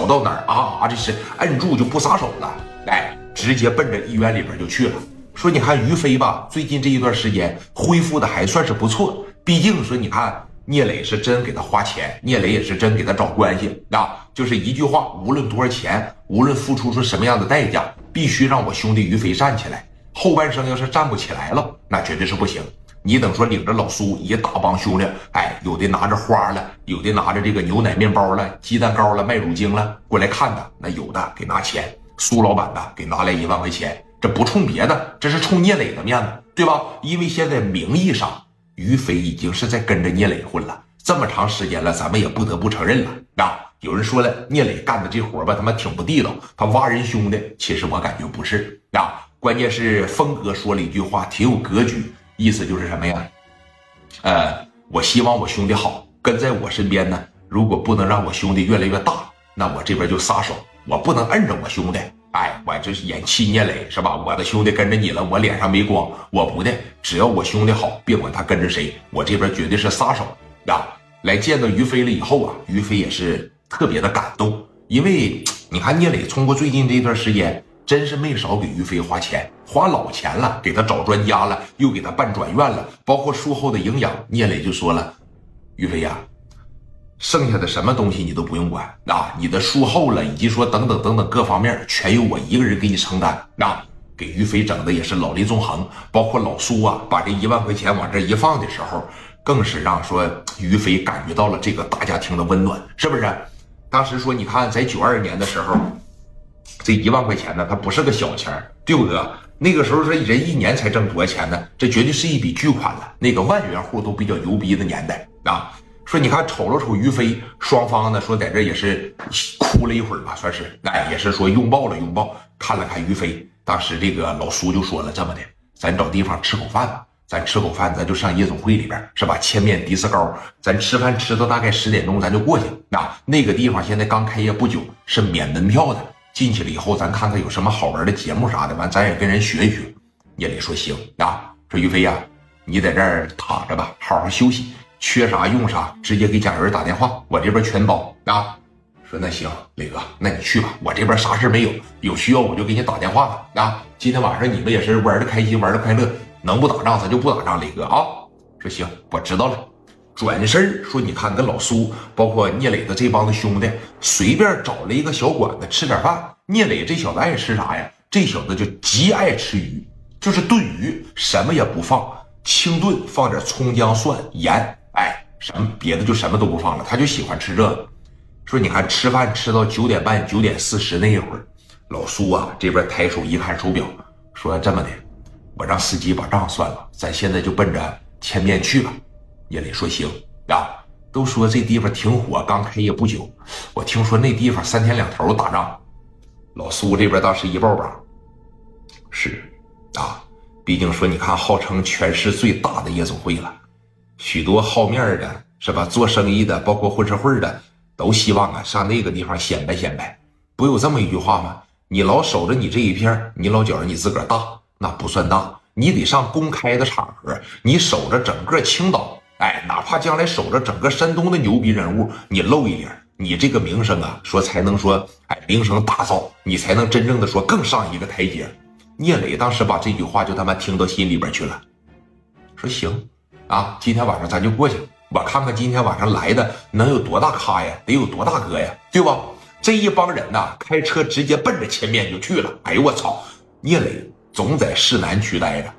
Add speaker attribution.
Speaker 1: 走到哪儿啊啊，这是摁住就不撒手了，哎，直接奔着医院里边就去了。说你看于飞吧，最近这一段时间恢复的还算是不错，毕竟说你看聂磊是真给他花钱，聂磊也是真给他找关系啊，就是一句话，无论多少钱，无论付出出什么样的代价，必须让我兄弟于飞站起来。后半生要是站不起来了，那绝对是不行。你等说领着老苏一大帮兄弟，哎，有的拿着花了，有的拿着这个牛奶面包了、鸡蛋糕了、麦乳精了过来看他，那有的给拿钱，苏老板呢给拿来一万块钱，这不冲别的，这是冲聂磊的面子，对吧？因为现在名义上于飞已经是在跟着聂磊混了这么长时间了，咱们也不得不承认了啊。有人说了，聂磊干的这活吧，他妈挺不地道，他挖人兄弟，其实我感觉不是啊，关键是峰哥说了一句话，挺有格局。意思就是什么呀？呃，我希望我兄弟好，跟在我身边呢。如果不能让我兄弟越来越大，那我这边就撒手。我不能摁着我兄弟，哎，我这是演气聂磊是吧？我的兄弟跟着你了，我脸上没光。我不的，只要我兄弟好，别管他跟着谁，我这边绝对是撒手啊！来见到于飞了以后啊，于飞也是特别的感动，因为你看聂磊通过最近这段时间。真是没少给于飞花钱，花老钱了，给他找专家了，又给他办转院了，包括术后的营养。聂磊就说了：“于飞呀，剩下的什么东西你都不用管啊，你的术后了，以及说等等等等各方面，全由我一个人给你承担。啊，给于飞整的也是老泪纵横，包括老苏啊，把这一万块钱往这一放的时候，更是让说于飞感觉到了这个大家庭的温暖，是不是？当时说，你看在九二年的时候。”这一万块钱呢，它不是个小钱儿对不哥？那个时候说人一年才挣多少钱呢？这绝对是一笔巨款了。那个万元户都比较牛逼的年代啊！说你看，瞅了瞅于飞，双方呢说在这也是哭了一会儿吧，算是哎，也是说拥抱了拥抱，看了看于飞。当时这个老苏就说了这么的，咱找地方吃口饭吧，咱吃口饭，咱就上夜总会里边是吧？千面迪斯高，咱吃饭吃到大概十点钟，咱就过去啊。那个地方现在刚开业不久，是免门票的。进去了以后，咱看看有什么好玩的节目啥的，完咱也跟人学一学。聂磊说行啊，说于飞呀，你在这儿躺着吧，好好休息，缺啥用啥，直接给贾云打电话，我这边全包啊。说那行，磊哥，那你去吧，我这边啥事没有，有需要我就给你打电话了啊。今天晚上你们也是玩的开心，玩的快乐，能不打仗咱就不打仗，磊哥啊。说行，我知道了。转身说：“你看，跟老苏，包括聂磊的这帮子兄弟，随便找了一个小馆子吃点饭。聂磊这小子爱吃啥呀？这小子就极爱吃鱼，就是炖鱼，什么也不放，清炖，放点葱姜蒜盐，哎，什么别的就什么都不放了，他就喜欢吃这个。说你看，吃饭吃到九点半、九点四十那一会儿，老苏啊这边抬手一看手表，说这么的，我让司机把账算了，咱现在就奔着千面去吧。”也得说：“行啊，都说这地方挺火，刚开业不久。我听说那地方三天两头打仗。老苏这边当时一抱膀，是啊，毕竟说你看，号称全市最大的夜总会了，许多好面的，是吧？做生意的，包括混社会的，都希望啊上那个地方显摆显摆。不有这么一句话吗？你老守着你这一片，你老觉着你自个儿大，那不算大。你得上公开的场合，你守着整个青岛。”哎，哪怕将来守着整个山东的牛逼人物，你露一点，你这个名声啊，说才能说，哎，名声大噪，你才能真正的说更上一个台阶。聂磊当时把这句话就他妈听到心里边去了，说行，啊，今天晚上咱就过去，我看看今天晚上来的能有多大咖呀，得有多大哥呀，对吧？这一帮人呐，开车直接奔着前面就去了。哎呦我操，聂磊总在市南区待着。